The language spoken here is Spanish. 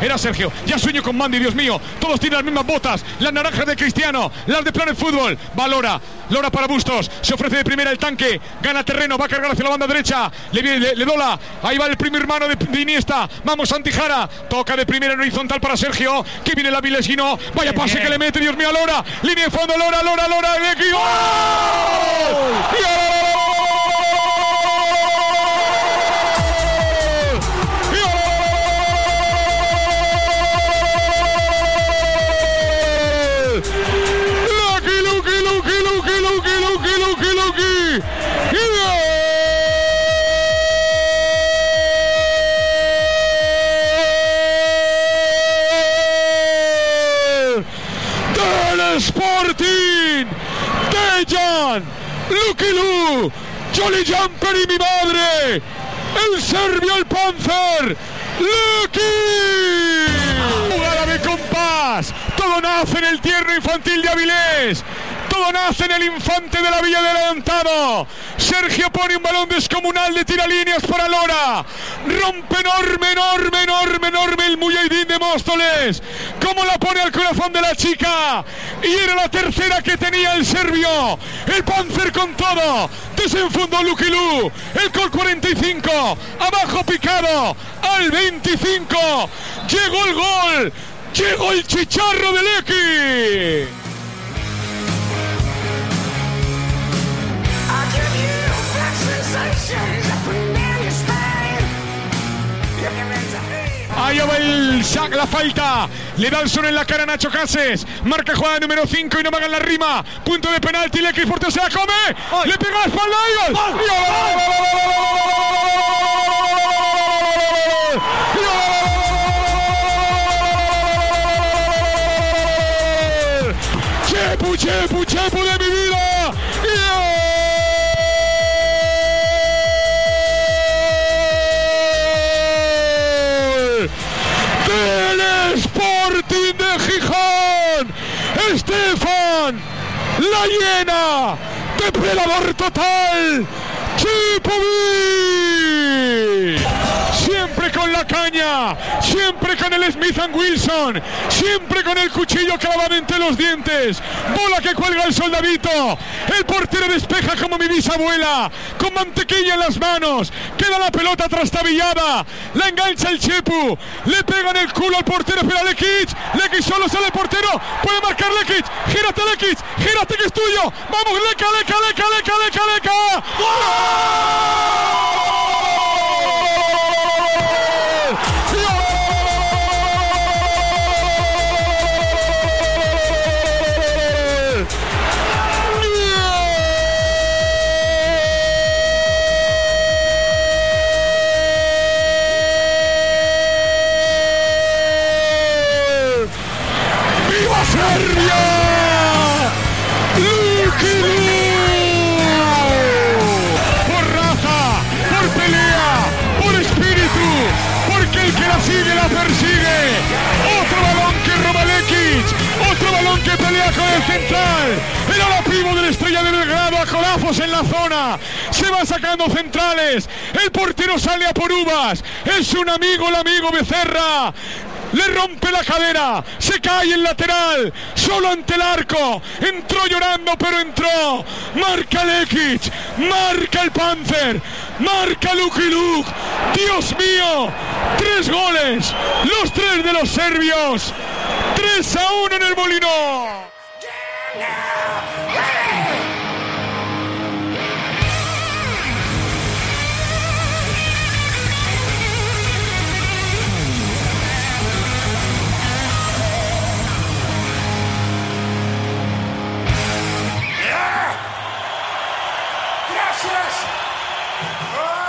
Era Sergio. Ya sueño con Mandy, Dios mío. Todos tienen las mismas botas. Las naranjas de Cristiano. Las de Planet Fútbol. Valora. Lora para Bustos. Se ofrece de primera el tanque. Gana terreno. Va a cargar hacia la banda derecha. Le, viene, le, dola. Ahí va el primer hermano de, de, Iniesta. Vamos, Antijara. Toca de primera en horizontal para Sergio. Que viene la Vilesino. Vaya pase que le mete, Dios mío, a Lora. Línea de fondo. Lora, Lora, Lora. ¡Gol! Sporting. Dejan. Lucky Lu. Jolly Jumper y mi madre. El serbio el Panzer. Lucky. Jugada de compás. Todo nace en el tierno infantil de Avilés nace en el infante de la Villa del Adelantado. Sergio pone un balón descomunal de tiralíneas para Lora. Rompe enorme, enorme, enorme, enorme el Muyidín de Móstoles. Cómo la pone al corazón de la chica. Y era la tercera que tenía el serbio. El Panzer con todo. Desenfundó Lucky Lu. El Col 45. Abajo picado. Al 25. Llegó el gol. Llegó el chicharro del X. Va el sac, la falta. Le da el sol en la cara a Nacho Cases. Marca jugada número 5 y no me hagan la rima. Punto de penalti. Leque Portero se la come. ¡Ay! Le pega la espalda y gol. Chepu, chepu, chepu de Estefan, la llena, depredador total, Chipovi. Con la caña, siempre con el Smith Wilson, siempre con el cuchillo clavado entre los dientes. Bola que cuelga el soldadito. El portero despeja como mi bisabuela, con mantequilla en las manos. Queda la pelota trastabillada. La engancha el Chepu. Le pega en el culo al portero, pero Lekic. Lekic solo sale el portero. Puede marcar Lekic. Gírate, Lekic. Gírate que es tuyo. Vamos, Leca, Leca, Leca, Leca, Leca, Leca. ¡Viva el central. El alapivo de la estrella de Belgrado a colazos en la zona. Se va sacando centrales. El portero sale a por uvas. Es un amigo, el amigo Becerra. Le rompe la cadera, se cae el lateral, solo ante el arco, entró llorando pero entró, marca Lekic, marca el Panzer, marca Lucky Luke, Dios mío, tres goles, los tres de los serbios, Yes! Oh!